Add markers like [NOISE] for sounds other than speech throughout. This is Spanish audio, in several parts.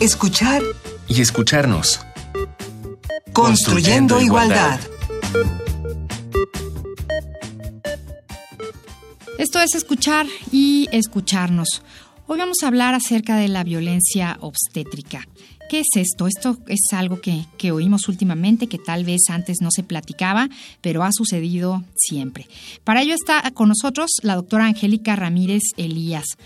escuchar y escucharnos. Construyendo, igualdad. Esto es escuchar y escucharnos. Hoy vamos a hablar acerca de la violencia obstétrica. ¿Qué es esto? Esto es algo que, que, oímos últimamente, que tal vez antes no se platicaba, pero ha sucedido siempre. Para ello está con nosotros la doctora Angélica Ramírez Elías.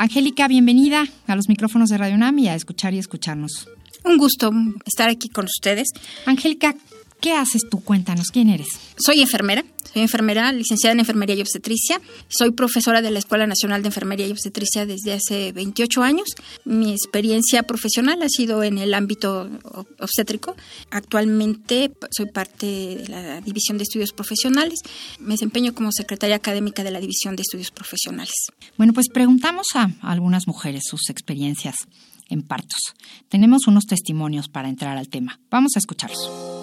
Angélica, bienvenida a los micrófonos de Radio NAM y a escuchar y escucharnos. Un gusto estar aquí con ustedes. Angélica, ¿qué haces tú? Cuéntanos, ¿quién eres? Soy enfermera, soy enfermera, licenciada en enfermería y obstetricia. Soy profesora de la Escuela Nacional de Enfermería y Obstetricia desde hace 28 años. Mi experiencia profesional ha sido en el ámbito obstétrico. Actualmente soy parte de la División de Estudios Profesionales. Me desempeño como secretaria académica de la División de Estudios Profesionales. Bueno, pues preguntamos a algunas mujeres sus experiencias en partos. Tenemos unos testimonios para entrar al tema. Vamos a escucharlos.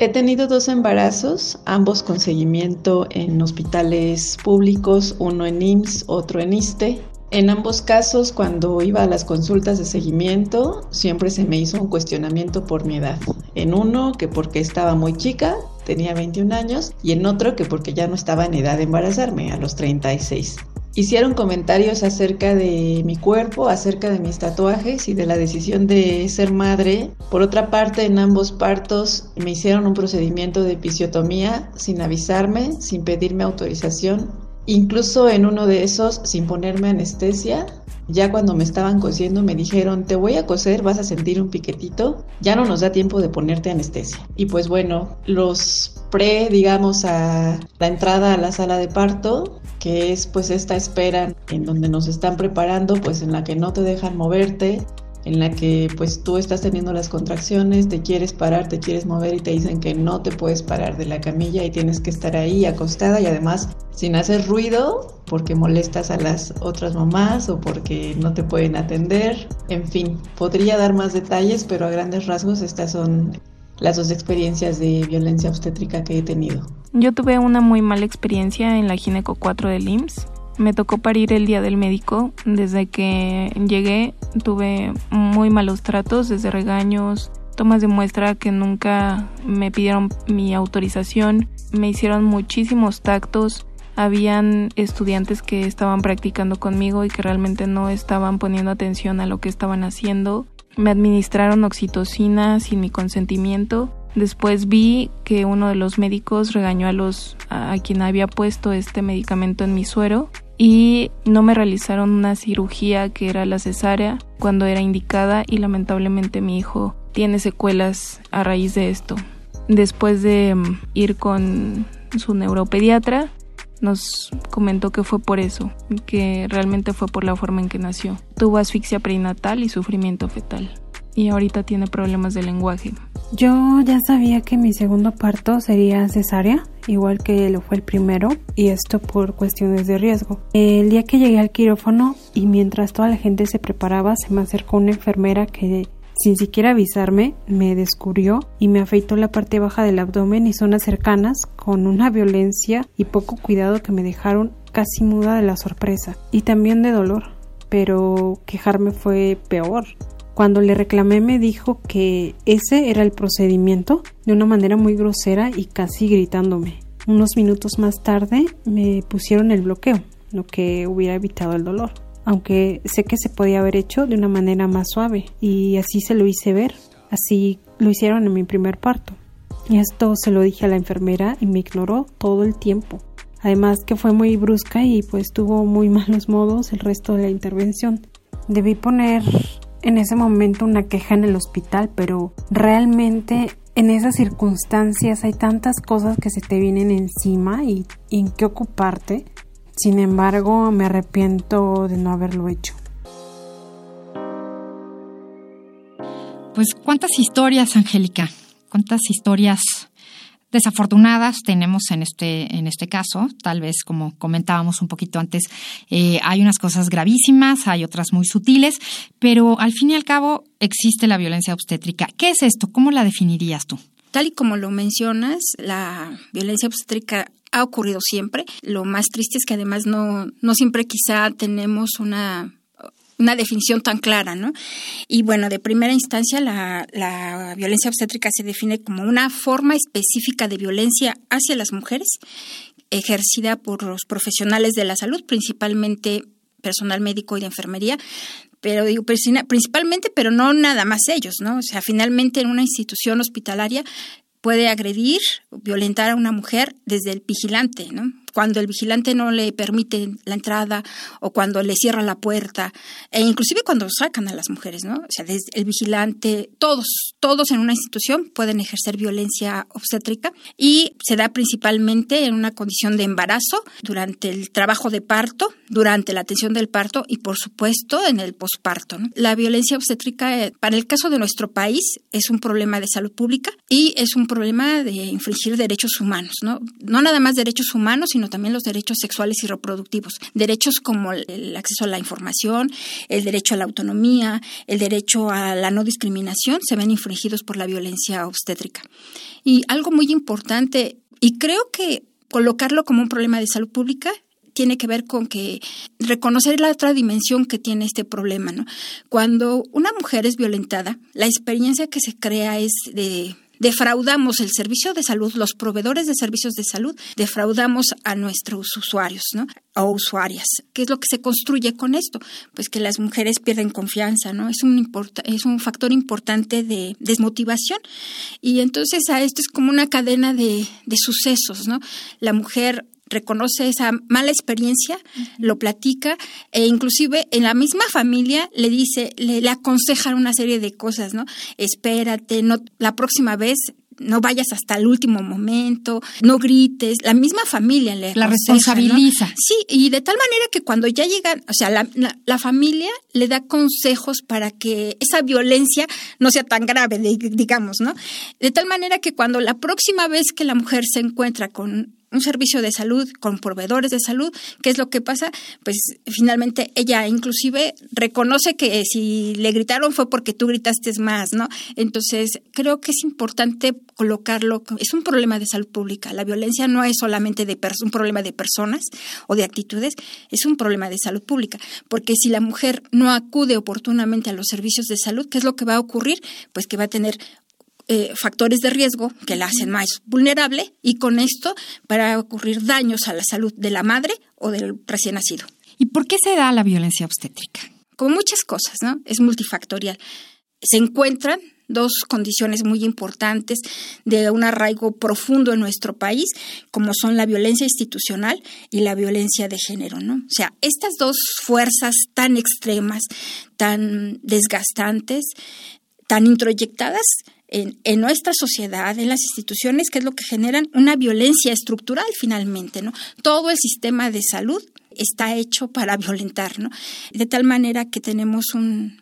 He tenido dos embarazos, ambos con seguimiento en hospitales públicos, uno en IMSS, otro en ISTE. En ambos casos, cuando iba a las consultas de seguimiento, siempre se me hizo un cuestionamiento por mi edad. En uno, que porque estaba muy chica, tenía 21 años, y en otro, que porque ya no estaba en edad de embarazarme, a los 36. Hicieron comentarios acerca de mi cuerpo, acerca de mis tatuajes y de la decisión de ser madre. Por otra parte, en ambos partos me hicieron un procedimiento de episiotomía sin avisarme, sin pedirme autorización. Incluso en uno de esos, sin ponerme anestesia, ya cuando me estaban cosiendo me dijeron, te voy a coser, vas a sentir un piquetito, ya no nos da tiempo de ponerte anestesia. Y pues bueno, los pre, digamos, a la entrada a la sala de parto, que es pues esta espera en donde nos están preparando, pues en la que no te dejan moverte, en la que pues tú estás teniendo las contracciones, te quieres parar, te quieres mover y te dicen que no te puedes parar de la camilla y tienes que estar ahí acostada y además sin hacer ruido porque molestas a las otras mamás o porque no te pueden atender. En fin, podría dar más detalles, pero a grandes rasgos estas son las dos experiencias de violencia obstétrica que he tenido. Yo tuve una muy mala experiencia en la Gineco 4 del IMSS. Me tocó parir el día del médico. Desde que llegué tuve muy malos tratos, desde regaños, tomas de muestra que nunca me pidieron mi autorización, me hicieron muchísimos tactos. Habían estudiantes que estaban practicando conmigo y que realmente no estaban poniendo atención a lo que estaban haciendo me administraron oxitocina sin mi consentimiento. Después vi que uno de los médicos regañó a los a, quien había puesto este medicamento en mi suero y no me realizaron una cirugía que era la cesárea cuando era indicada y lamentablemente mi hijo tiene secuelas a raíz de esto. Después de mm, ir con su neuropediatra, nos comentó que fue por eso, que realmente fue por la forma en que nació. Tuvo asfixia prenatal y sufrimiento fetal. Y ahorita tiene problemas de lenguaje. Yo ya sabía que mi segundo parto sería cesárea, igual que lo fue el primero, y esto por cuestiones de riesgo. El día que llegué al quirófano y mientras toda la gente se preparaba, se me acercó una enfermera que sin siquiera avisarme, me descubrió y me afeitó la parte baja del abdomen y zonas cercanas con una violencia y poco cuidado que me dejaron casi muda de la sorpresa y también de dolor. Pero quejarme fue peor. Cuando le reclamé me dijo que ese era el procedimiento de una manera muy grosera y casi gritándome. Unos minutos más tarde me pusieron el bloqueo, lo que hubiera evitado el dolor aunque sé que se podía haber hecho de una manera más suave y así se lo hice ver. Así lo hicieron en mi primer parto. Y esto se lo dije a la enfermera y me ignoró todo el tiempo. Además que fue muy brusca y pues tuvo muy [LAUGHS] malos modos el resto de la intervención. Debí poner en ese momento una queja en el hospital, pero realmente en esas circunstancias hay tantas cosas que se te vienen encima y, en qué ocuparte sin embargo, me arrepiento de no haberlo hecho. Pues cuántas historias, Angélica, cuántas historias desafortunadas tenemos en este, en este caso. Tal vez, como comentábamos un poquito antes, eh, hay unas cosas gravísimas, hay otras muy sutiles, pero al fin y al cabo existe la violencia obstétrica. ¿Qué es esto? ¿Cómo la definirías tú? Tal y como lo mencionas, la violencia obstétrica ha ocurrido siempre. Lo más triste es que además no, no siempre quizá tenemos una una definición tan clara, ¿no? Y bueno, de primera instancia, la, la, violencia obstétrica se define como una forma específica de violencia hacia las mujeres ejercida por los profesionales de la salud, principalmente personal médico y de enfermería, pero digo principalmente, pero no nada más ellos, ¿no? O sea, finalmente en una institución hospitalaria puede agredir, violentar a una mujer desde el vigilante, ¿no? Cuando el vigilante no le permite la entrada o cuando le cierra la puerta, e inclusive cuando sacan a las mujeres, ¿no? O sea, desde el vigilante, todos, todos en una institución pueden ejercer violencia obstétrica y se da principalmente en una condición de embarazo, durante el trabajo de parto, durante la atención del parto y por supuesto en el posparto. La violencia obstétrica, eh, para el caso de nuestro país, es un problema de salud pública y es un problema de infringir derechos humanos, ¿no? No nada más derechos humanos, sino también los derechos sexuales y reproductivos. Derechos como el acceso a la información, el derecho a la autonomía, el derecho a la no discriminación se ven infringidos por la violencia obstétrica. Y algo muy importante, y creo que colocarlo como un problema de salud pública tiene que ver con que reconocer la otra dimensión que tiene este problema, ¿no? Cuando una mujer es violentada, la experiencia que se crea es de defraudamos el servicio de salud, los proveedores de servicios de salud, defraudamos a nuestros usuarios, ¿no? O usuarias. ¿Qué es lo que se construye con esto? Pues que las mujeres pierden confianza, ¿no? Es un, es un factor importante de desmotivación. Y entonces a esto es como una cadena de, de sucesos, ¿no? La mujer reconoce esa mala experiencia, lo platica e inclusive en la misma familia le dice, le, le aconsejan una serie de cosas, ¿no? Espérate, no, la próxima vez no vayas hasta el último momento, no grites, la misma familia le la responsabiliza. Sí, y de tal manera que cuando ya llegan, o sea, la, la, familia le da consejos para que esa violencia no sea tan grave, digamos, ¿no? De tal manera que cuando la próxima vez que la mujer se encuentra con un servicio de salud con proveedores de salud, ¿qué es lo que pasa? Pues finalmente ella inclusive reconoce que si le gritaron fue porque tú gritaste más, ¿no? Entonces, creo que es importante colocarlo, es un problema de salud pública. La violencia no es solamente de un problema de personas o de actitudes, es un problema de salud pública, porque si la mujer no acude oportunamente a los servicios de salud, ¿qué es lo que va a ocurrir? Pues que va a tener eh, factores de riesgo que la hacen más vulnerable y con esto para ocurrir daños a la salud de la madre o del recién nacido. ¿Y por qué se da la violencia obstétrica? Como muchas cosas, ¿no? Es multifactorial. Se encuentran dos condiciones muy importantes de un arraigo profundo en nuestro país, como son la violencia institucional y la violencia de género, ¿no? O sea, estas dos fuerzas tan extremas, tan desgastantes, tan introyectadas, en, nuestra sociedad, en las instituciones, que es lo que generan una violencia estructural finalmente, ¿no? Todo el sistema de salud está hecho para violentar, ¿no? De tal manera que tenemos un,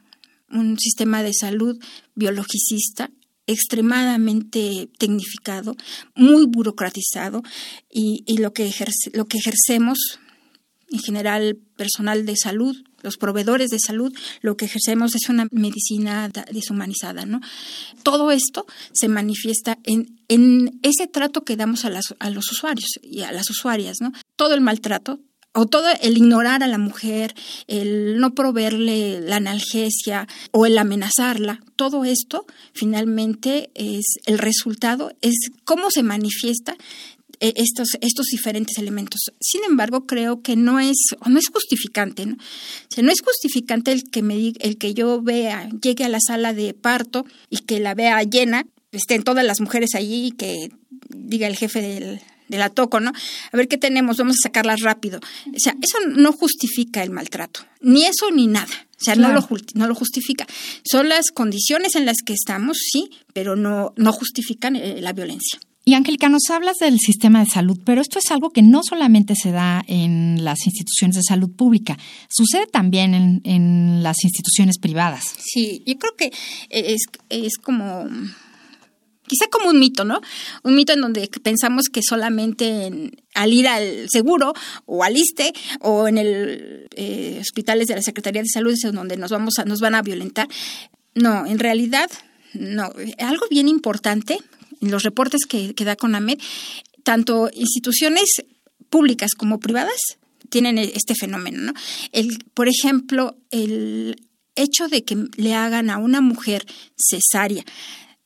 un sistema de salud biologicista extremadamente tecnificado, muy burocratizado y, y lo, que lo que ejercemos en general personal de salud, los proveedores de salud, lo que ejercemos es una medicina deshumanizada, ¿no? Todo esto se manifiesta en, en ese trato que damos a, las, a los usuarios y a las usuarias, ¿no? Todo el maltrato, o todo el ignorar a la mujer, el no proveerle la analgesia o el amenazarla, todo esto finalmente es el resultado, es cómo se manifiesta estos, estos diferentes elementos. Sin embargo, creo que no es, no es justificante, ¿no? O no es justificante el que me el que yo vea, llegue a la sala de parto y que la vea llena, estén todas las mujeres allí y que diga el jefe del, de la toco, ¿no? A ver qué tenemos, vamos a sacarlas rápido. O sea, eso no justifica el maltrato, ni eso ni nada. O sea, no, lo, no lo justifica. Son las condiciones en las que estamos, sí, pero no, no justifican eh, la violencia. Y Angélica, nos hablas del sistema de salud, pero esto es algo que no solamente se da en las instituciones de salud pública, sucede también en, las instituciones privadas. Sí, yo creo que es, es como quizá como un mito, ¿no? Un mito en donde pensamos que solamente al ir al seguro o al ISTE o en el eh, hospitales de la Secretaría de Salud es donde nos vamos a, nos van a violentar. No, en realidad no. Algo bien importante los reportes que, que da CONAMED, tanto instituciones públicas como privadas tienen e-, este fenómeno. ¿no? El, por ejemplo, el hecho de que le hagan a una mujer cesárea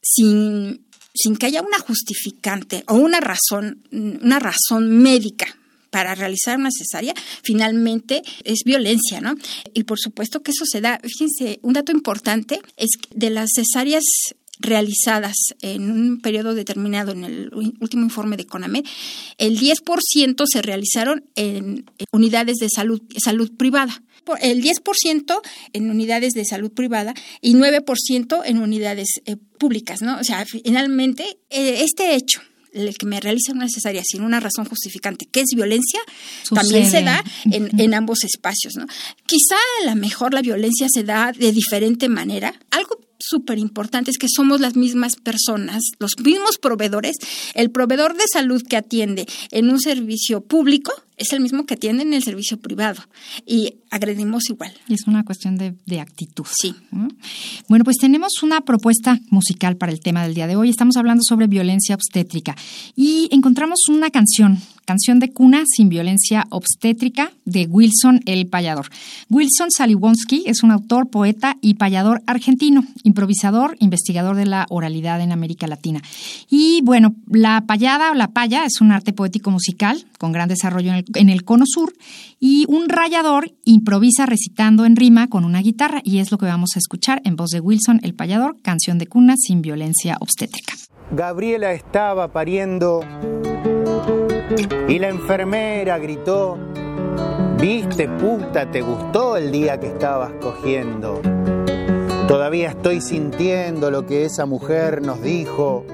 sin, sin que haya una justificante o una razón, una razón médica para realizar una cesárea, finalmente es violencia, ¿no? Y por supuesto que eso se da, fíjense, un dato importante es que de las cesáreas realizadas en un periodo determinado en el último informe de CONAME, el 10% se realizaron en unidades de salud, salud privada el 10% en unidades de salud privada y 9% en unidades eh, públicas, ¿no? O sea, finalmente, eh, este hecho el que me realiza una cesárea sin una razón justificante, que es violencia, también se da en, en, ambos espacios. ¿no? Quizá a lo mejor la violencia se da de diferente manera. Algo súper importante es que somos las mismas personas, los mismos proveedores. El proveedor de salud que atiende en un servicio público es el mismo que atiende en el servicio privado y agredimos igual. Es una cuestión de, actitud. Sí. Bueno, pues tenemos una propuesta musical para el tema del día de hoy. Estamos hablando sobre violencia obstétrica y encontramos una canción, canción de cuna sin violencia obstétrica de Wilson el Payador. Wilson Saliwonsky es un autor, poeta y payador argentino, improvisador, investigador de la oralidad en América Latina. Y bueno, la payada o la paya es un arte poético musical con gran desarrollo en el en el cono sur y un rayador improvisa recitando en rima con una guitarra y es lo que vamos a escuchar en voz de Wilson el payador, canción de cuna sin violencia obstétrica. Gabriela estaba pariendo y la enfermera gritó, viste puta, te gustó el día que estabas cogiendo. Todavía estoy sintiendo lo que esa mujer nos dijo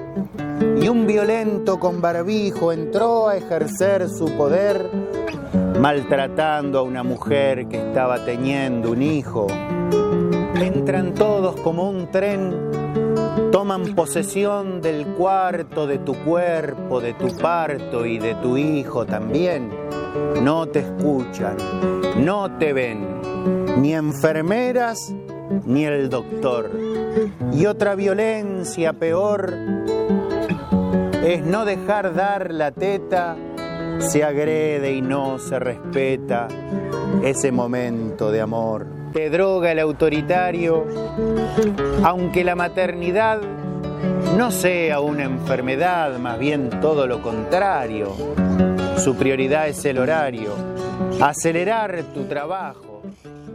y un violento con barbijo entró a ejercer su poder maltratando a una mujer que estaba teniendo un hijo. Entran todos como un tren, toman posesión del cuarto de tu cuerpo, de tu parto y de tu hijo también. No te escuchan, no te ven, ni enfermeras ni el doctor. Y otra violencia peor es no dejar dar la teta, se agrede y no se respeta ese momento de amor. Te droga el autoritario, aunque la maternidad no sea una enfermedad, más bien todo lo contrario. Su prioridad es el horario, acelerar tu trabajo.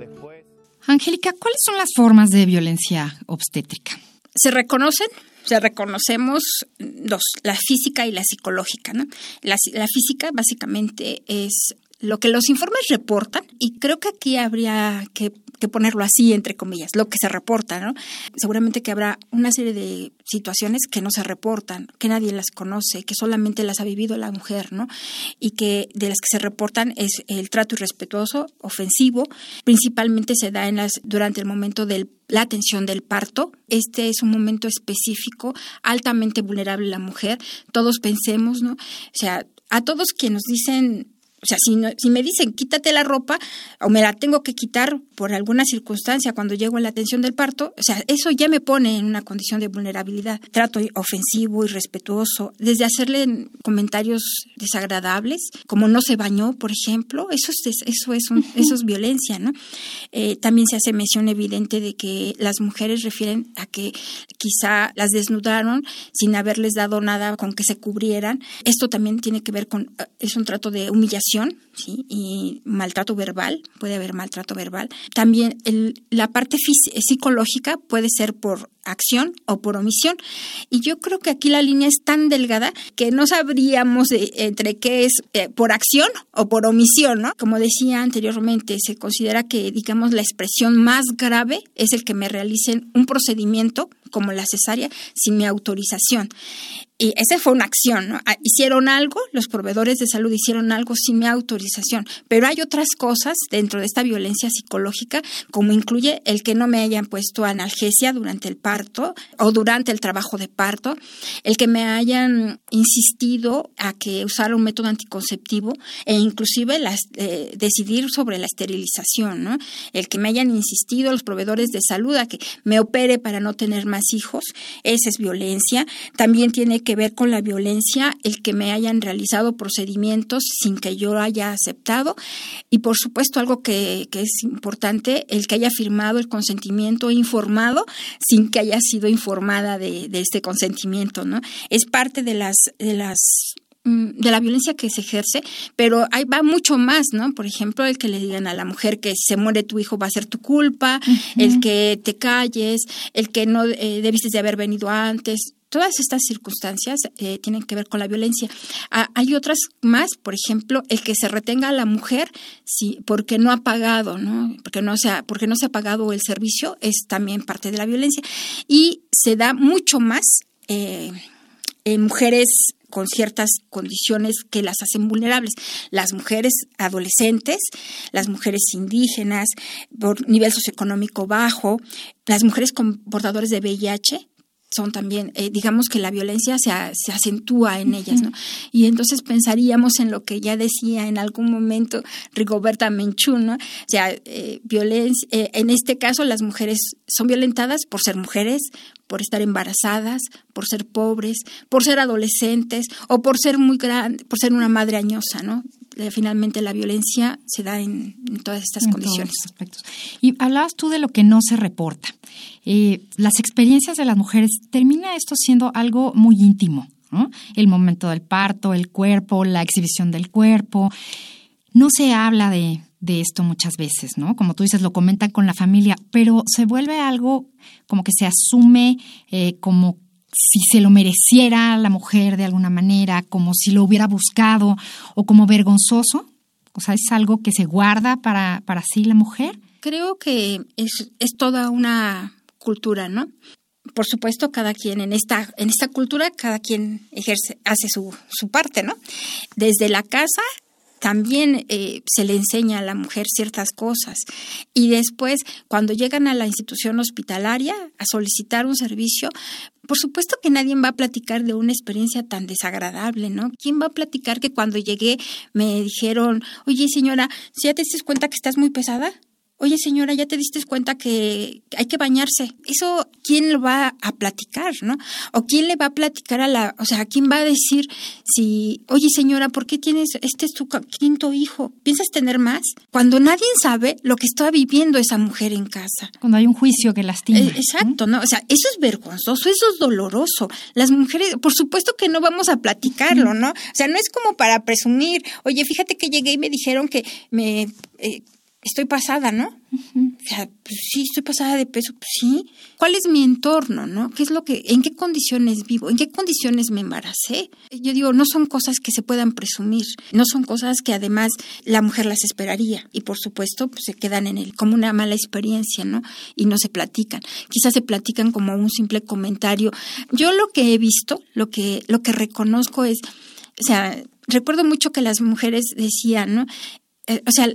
Después... Angélica, ¿cuáles son las formas de violencia obstétrica? Se reconocen o sea, reconocemos dos, la física y la psicológica. ¿no? La, la física básicamente es lo que los informes reportan, y creo que aquí habría que, ponerlo así, entre comillas, lo que se reporta, ¿no? Seguramente que habrá una serie de situaciones que no se reportan, que nadie las conoce, que solamente las ha vivido la mujer, ¿no? Y que de las que se reportan es el trato irrespetuoso, ofensivo, principalmente se da en las, durante el momento de la atención del parto. Este es un momento específico, altamente vulnerable la mujer. Todos pensemos, ¿no? O sea, a todos quienes nos dicen o sea, si, si me dicen quítate la ropa o me la tengo que quitar por alguna circunstancia cuando llego a la atención del parto, o sea, eso ya me pone en una condición de vulnerabilidad. Trato ofensivo, irrespetuoso, desde hacerle comentarios desagradables, como no se bañó, por ejemplo, eso es, eso es, eso es violencia, ¿no? Eh, también se hace mención evidente de que las mujeres refieren a que quizá las desnudaron sin haberles dado nada con que se cubrieran. Esto también tiene que ver con, es un trato de humillación atención ¿sí? y maltrato verbal, puede haber maltrato verbal. También la parte psicológica puede ser por acción o por omisión. Y yo creo que aquí la línea es tan delgada que no sabríamos entre qué es eh, por acción o por omisión, ¿no? Como decía anteriormente, se considera que, digamos, la expresión más grave es el que me realicen un procedimiento como la cesárea sin mi autorización. Y esa fue una acción, ¿no? Ah, hicieron algo, los proveedores de salud hicieron algo sin mi autorización Pero hay otras cosas dentro de esta violencia psicológica, como incluye el que no me hayan puesto analgesia durante el parto o durante el trabajo de parto, el que me hayan insistido a que usara un método anticonceptivo e inclusive las, eh, decidir sobre la esterilización, ¿no? El que me hayan insistido los proveedores de salud a que me opere para no tener más hijos, esa es violencia. También tiene que ver con la violencia el que me hayan realizado procedimientos sin que yo haya aceptado y por supuesto algo que, que es importante, el que haya firmado el consentimiento informado sin que haya sido informada de, de este consentimiento, ¿no? Es parte de las, de las mm, de la violencia que se ejerce, pero ahí va mucho más, ¿no? Por ejemplo, el que le digan a la mujer que si se muere tu hijo va a ser tu culpa, el que te calles, el que no eh, debiste de haber venido antes, Todas estas circunstancias eh, tienen que ver con la violencia. Ah, hay otras más, por ejemplo, el que se retenga a la mujer si, porque no ha pagado, ¿no? Porque, no se ha, porque no se ha pagado el servicio, es también parte de la violencia. Y se da mucho más eh, en mujeres con ciertas condiciones que las hacen vulnerables. Las mujeres adolescentes, las mujeres indígenas, por nivel socioeconómico bajo, las mujeres con portadores de VIH, son también, eh, digamos que la violencia se, se acentúa en ellas, ¿no? Y entonces pensaríamos en lo que ya decía en algún momento Rigoberta Menchú, ¿no? O sea, eh, violencia, eh, en este caso las mujeres son violentadas por ser mujeres, por estar embarazadas, por ser pobres, por ser adolescentes o por ser muy grande, por ser una madre añosa, ¿no? Finalmente la violencia se da en, todas estas condiciones. Y hablabas tú de lo que no se reporta. Eh, las experiencias de las mujeres, termina esto siendo algo muy íntimo, ¿no? El momento del parto, el cuerpo, la exhibición del cuerpo. No se habla de, de esto muchas veces, ¿no? Como tú dices, lo comentan con la familia, pero se vuelve algo como que se asume eh, como si se lo mereciera la mujer de alguna manera, como si lo hubiera buscado o como vergonzoso. O sea, es algo que se guarda para, para sí la mujer. Creo que es, es toda una cultura, ¿no? Por supuesto, cada quien en esta, en esta cultura, cada quien ejerce, hace su, su parte, ¿no? Desde la casa también eh, se le enseña a la mujer ciertas cosas. Y después, cuando llegan a la institución hospitalaria a solicitar un servicio, por supuesto que nadie va a platicar de una experiencia tan desagradable, ¿no? ¿Quién va a platicar que cuando llegué me dijeron, oye señora, ¿si ya te diste cuenta que estás muy pesada? Oye señora, ya te diste cuenta que hay que bañarse. Eso, ¿quién lo va a platicar, no? O quién le va a platicar a la, o sea, ¿quién va a decir si, oye señora, ¿por qué tienes, este es tu quinto hijo? ¿Piensas tener más? Cuando nadie sabe lo que está viviendo esa mujer en casa. Cuando hay un juicio que lastima. Eh, exacto, ¿no? O sea, eso es vergonzoso, eso es doloroso. Las mujeres, por supuesto que no vamos a platicarlo, ¿no? O sea, no es como para presumir, oye, fíjate que llegué y me dijeron que me... Eh, estoy pasada, ¿no? O sea, pues sí, estoy pasada de peso, pues sí. ¿Cuál es mi entorno, no? ¿Qué es lo que, en qué condiciones vivo? ¿En qué condiciones me embaracé? Yo digo, no son cosas que se puedan presumir, no son cosas que además la mujer las esperaría y por supuesto pues, se quedan en el como una mala experiencia, ¿no? Y no se platican. Quizás se platican como un simple comentario. Yo lo que he visto, lo que lo que reconozco es, o sea, recuerdo mucho que las mujeres decían, ¿no? Eh, o sea,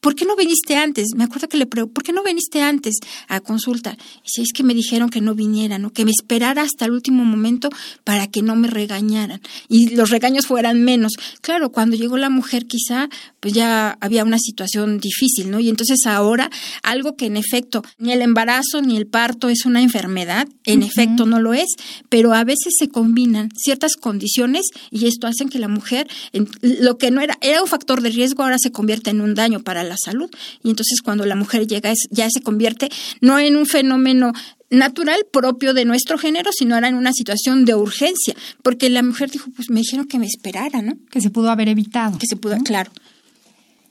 ¿por qué no viniste antes? Me acuerdo que le pregunté, ¿por qué no viniste antes a consulta? Y si es que me dijeron que no viniera, ¿no? Que me esperara hasta el último momento para que no me regañaran y los regaños fueran menos. Claro, cuando llegó la mujer quizá pues ya había una situación difícil, ¿no? Y entonces ahora algo que en efecto ni el embarazo ni el parto es una enfermedad, en efecto no lo es, pero a veces se combinan ciertas condiciones y esto hace que la mujer, lo que no era, era un factor de riesgo, ahora se convierte en un daño para la salud. Y entonces cuando la mujer llega ya se convierte no en un fenómeno natural propio de nuestro género, sino era en una situación de urgencia, porque la mujer dijo, pues me dijeron que me esperara, ¿no? Que se pudo haber evitado. Que se pudo, claro.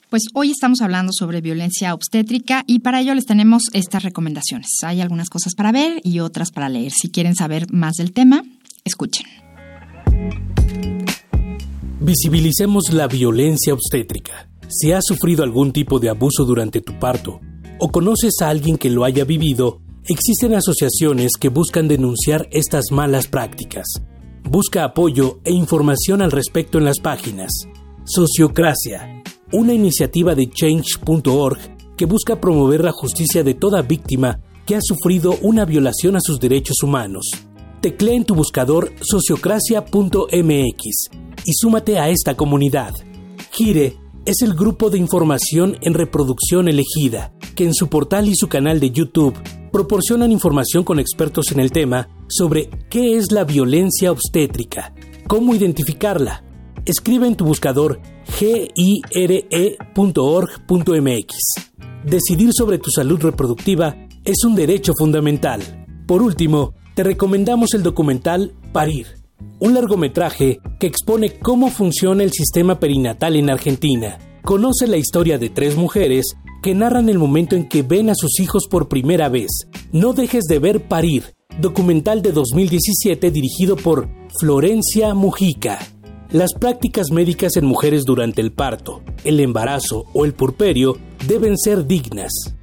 Pues hoy estamos hablando sobre violencia obstétrica y para ello les tenemos estas recomendaciones. Hay algunas cosas para ver y otras para leer. Si quieren saber más del tema, escuchen. Visibilicemos la violencia obstétrica. Si has sufrido algún tipo de abuso durante tu parto o conoces a alguien que lo haya vivido, existen asociaciones que buscan denunciar estas malas prácticas. Busca apoyo e información al respecto en las páginas Sociocracia, una iniciativa de change.org que busca promover la justicia de toda víctima que ha sufrido una violación a sus derechos humanos. Teclea en tu buscador sociocracia.mx y súmate a esta comunidad. Gire es el grupo de información en reproducción elegida, que en su portal y su canal de YouTube proporcionan información con expertos en el tema sobre qué es la violencia obstétrica, cómo identificarla. Escribe en tu buscador gire.org.mx. Decidir sobre tu salud reproductiva es un derecho fundamental. Por último, te recomendamos el documental Parir, un largometraje que expone cómo funciona el sistema perinatal en Argentina. Conoce la historia de tres mujeres que narran el momento en que ven a sus hijos por primera vez. No dejes de ver Parir, documental de 2017 dirigido por Florencia Mujica. Las prácticas médicas en mujeres durante el parto, el embarazo o el purperio deben ser dignas.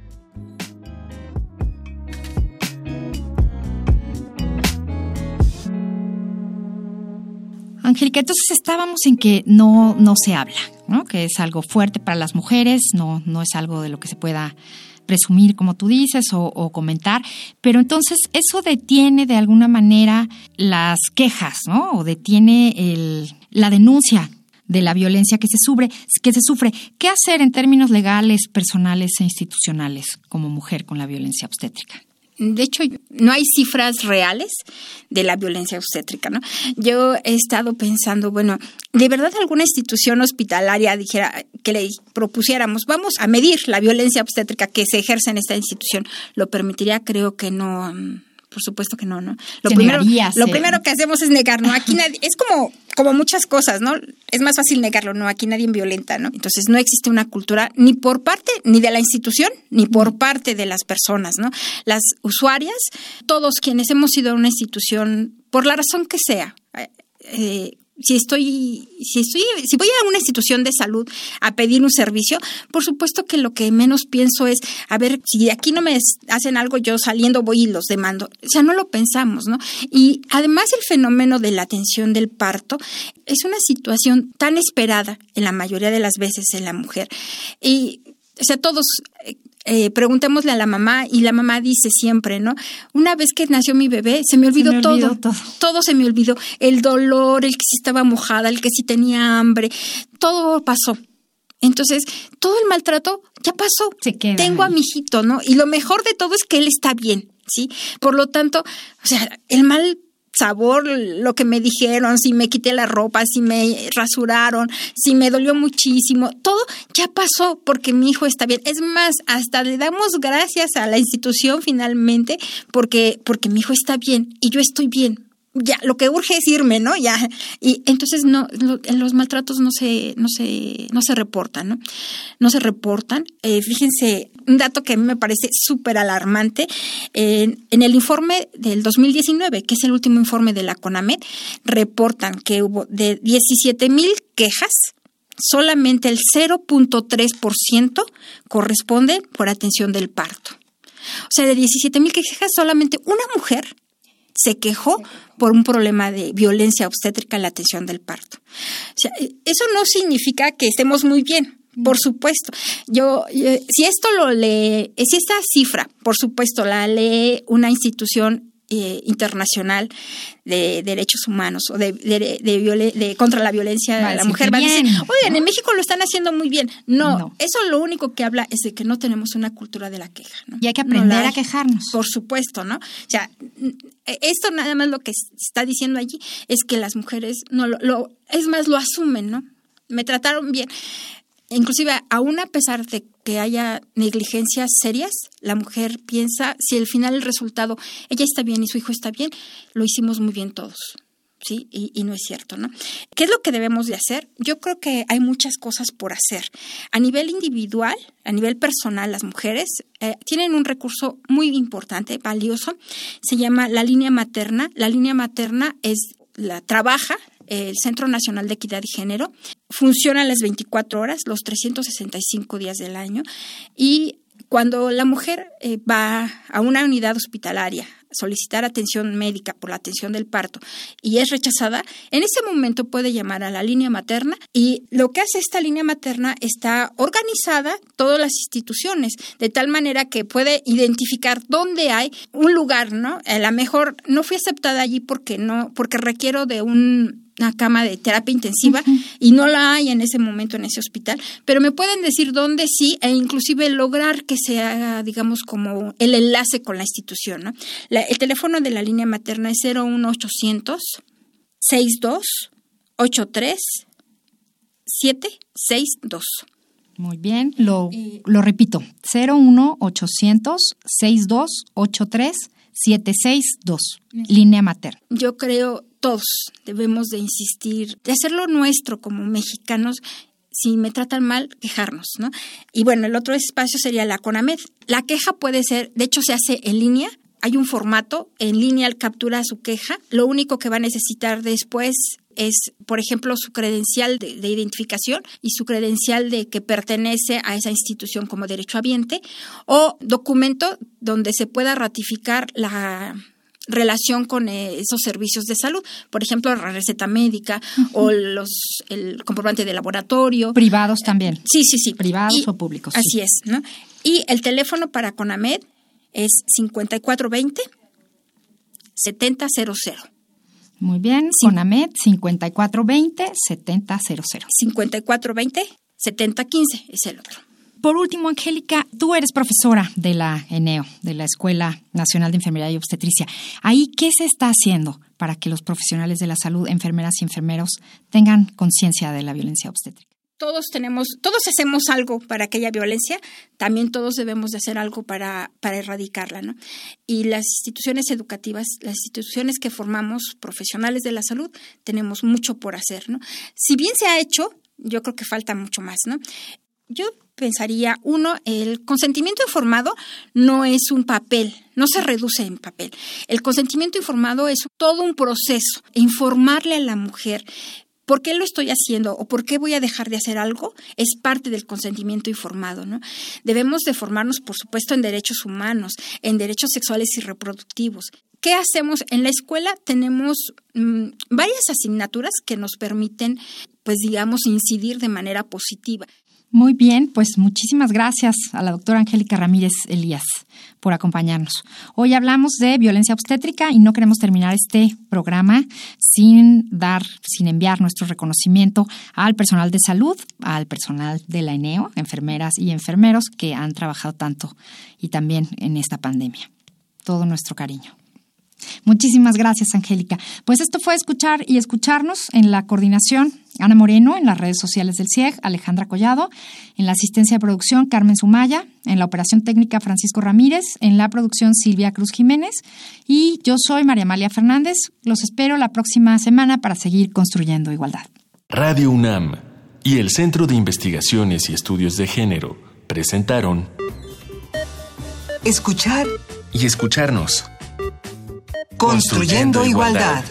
Angélica, entonces estábamos en que no, no se habla, ¿no? que es algo fuerte para las mujeres, no, no es algo de lo que se pueda presumir, como tú dices, o, comentar, pero entonces eso detiene de alguna manera las quejas, ¿no? O detiene el, la denuncia de la violencia que se sufre, que se sufre. ¿Qué hacer en términos legales, personales e institucionales como mujer con la violencia obstétrica? De hecho, no hay cifras reales de la violencia obstétrica, ¿no? Yo he estado pensando, bueno, ¿de verdad alguna institución hospitalaria dijera que le propusiéramos, vamos a medir la violencia obstétrica que se ejerce en esta institución? ¿Lo permitiría? Creo que no por supuesto que no, ¿no? Lo, primero, lo primero que hacemos es negar, ¿no? Aquí nadie, es como, como muchas cosas, ¿no? Es más fácil negarlo, ¿no? Aquí nadie violenta, ¿no? Entonces no existe una cultura ni por parte ni de la institución ni por parte de las personas, ¿no? Las usuarias, todos quienes hemos ido a una institución, por la razón que sea, eh, si estoy, si estoy, si voy a una institución de salud a pedir un servicio, por supuesto que lo que menos pienso es, a ver, si aquí no me hacen algo, yo saliendo voy y los demando. O sea, no lo pensamos, ¿no? Y además el fenómeno de la atención del parto es una situación tan esperada en la mayoría de las veces en la mujer. Y o sea, todos eh, preguntémosle a la mamá y la mamá dice siempre, ¿no? Una vez que nació mi bebé, se me olvidó, todo, todo, todo. se me olvidó. El dolor, el que sí estaba mojada, el que sí tenía hambre, todo pasó. Entonces, todo el maltrato ya pasó. Tengo a mi hijito, ¿no? Y lo mejor de todo es que él está bien, ¿sí? Por lo tanto, o sea, el mal sabor lo que me dijeron, si me quité la ropa, si me rasuraron, si me dolió muchísimo, todo ya pasó porque mi hijo está bien. Es más, hasta le damos gracias a la institución finalmente porque, porque mi hijo está bien y yo estoy bien ya lo que urge es irme, ¿no? Ya y entonces no los maltratos no se no se no se reportan, ¿no? No se reportan. Eh, fíjense un dato que a mí me parece súper alarmante en, el informe del 2019, que es el último informe de la CONAMED, reportan que hubo de 17 mil quejas solamente el 0.3% corresponde por atención del parto. O sea, de 17 mil quejas, solamente una mujer se quejó por un problema de violencia obstétrica en la atención del parto. O sea, eso no significa que estemos muy bien. Por supuesto, yo, si esto lo lee, si esta cifra, por supuesto, la lee una institución eh, internacional de derechos humanos o de, de, contra la violencia de la mujer va a decir, oigan, en México lo están haciendo muy bien. No, eso lo único que habla es de que no tenemos una cultura de la queja. ¿no? Y hay que aprender a quejarnos. Por supuesto, ¿no? O sea, esto nada más lo que está diciendo allí es que las mujeres no lo es más, lo asumen, ¿no? Me trataron bien inclusive aún a pesar de que haya negligencias serias, la mujer piensa si al final el resultado, ella está bien y su hijo está bien, lo hicimos muy bien todos. ¿Sí? Y, no es cierto, ¿no? ¿Qué es lo que debemos de hacer? Yo creo que hay muchas cosas por hacer. A nivel individual, a nivel personal, las mujeres eh, tienen un recurso muy importante, valioso, se llama la línea materna. La línea materna es la trabaja el Centro Nacional de Equidad y Género. Funciona las 24 horas, los 365 días del año y Cuando la mujer eh, va a una unidad hospitalaria solicitar atención médica por la atención del parto y es rechazada, en ese momento puede llamar a la línea materna y lo que hace esta línea materna está organizada todas las instituciones de tal manera que puede identificar dónde hay un lugar, ¿no? A lo mejor no fui aceptada allí porque no porque requiero de un una cama de terapia intensiva y no la hay en ese momento en ese hospital, pero me pueden decir dónde sí e inclusive lograr que se haga, digamos, como el enlace con la institución. ¿no? el teléfono de la línea materna es 01800 62 83 762. Muy bien, lo, lo repito, 01800 62 83 762, línea materna. Yo creo todos debemos de insistir, de hacerlo nuestro como mexicanos. Si me tratan mal, quejarnos, ¿no? Y bueno, el otro espacio sería la CONAMED. La queja puede ser, de hecho se hace en línea, hay un formato, en línea captura su queja. Lo único que va a necesitar después es, por ejemplo, su credencial de, de, identificación y su credencial de que pertenece a esa institución como derechohabiente o documento donde se pueda ratificar la relación con eh, esos servicios de salud, por ejemplo, la receta médica o los el comprobante de laboratorio. Privados también. Sí, sí, sí. Privados o públicos. Así es, ¿no? Y el teléfono para CONAMED es 5420 7000. Muy bien, CONAMED 5420 7000. 5420 7015 es el otro. Por último, Angélica, tú eres profesora de la ENEO, de la Escuela Nacional de Enfermería y Obstetricia. Ahí, ¿qué se está haciendo para que los profesionales de la salud, enfermeras y enfermeros, tengan conciencia de la violencia obstétrica? Todos tenemos, todos hacemos algo para aquella violencia, también todos debemos de hacer algo para, para erradicarla, ¿no? Y las instituciones educativas, las instituciones que formamos profesionales de la salud, tenemos mucho por hacer, ¿no? Si bien se ha hecho, yo creo que falta mucho más, ¿no? Yo pensaría, uno, el consentimiento informado no es un papel, no se reduce en papel. El consentimiento informado es todo un proceso. Informarle a la mujer por qué lo estoy haciendo o por qué voy a dejar de hacer algo es parte del consentimiento informado, ¿no? Debemos de formarnos, por supuesto, en derechos humanos, en derechos sexuales y reproductivos. ¿Qué hacemos? En la escuela tenemos mm, varias asignaturas que nos permiten, pues digamos, incidir de manera positiva. Muy bien, pues muchísimas gracias a la doctora Angélica Ramírez Elías por acompañarnos. Hoy hablamos de violencia obstétrica y no queremos terminar este programa sin dar, sin enviar nuestro reconocimiento al personal de salud, al personal de la ENEO, enfermeras y enfermeros que han trabajado tanto y también en esta pandemia. Todo nuestro cariño. Muchísimas gracias, Angélica. Pues esto fue escuchar y escucharnos en la coordinación Ana Moreno, en las redes sociales del CIEG, Alejandra Collado, en la asistencia de producción Carmen Sumaya, en la operación técnica Francisco Ramírez, en la producción Silvia Cruz Jiménez y yo soy María Amalia Fernández. Los espero la próxima semana para seguir construyendo igualdad. Radio UNAM y el Centro de Investigaciones y Estudios de Género presentaron Escuchar y escucharnos. Construyendo, igualdad.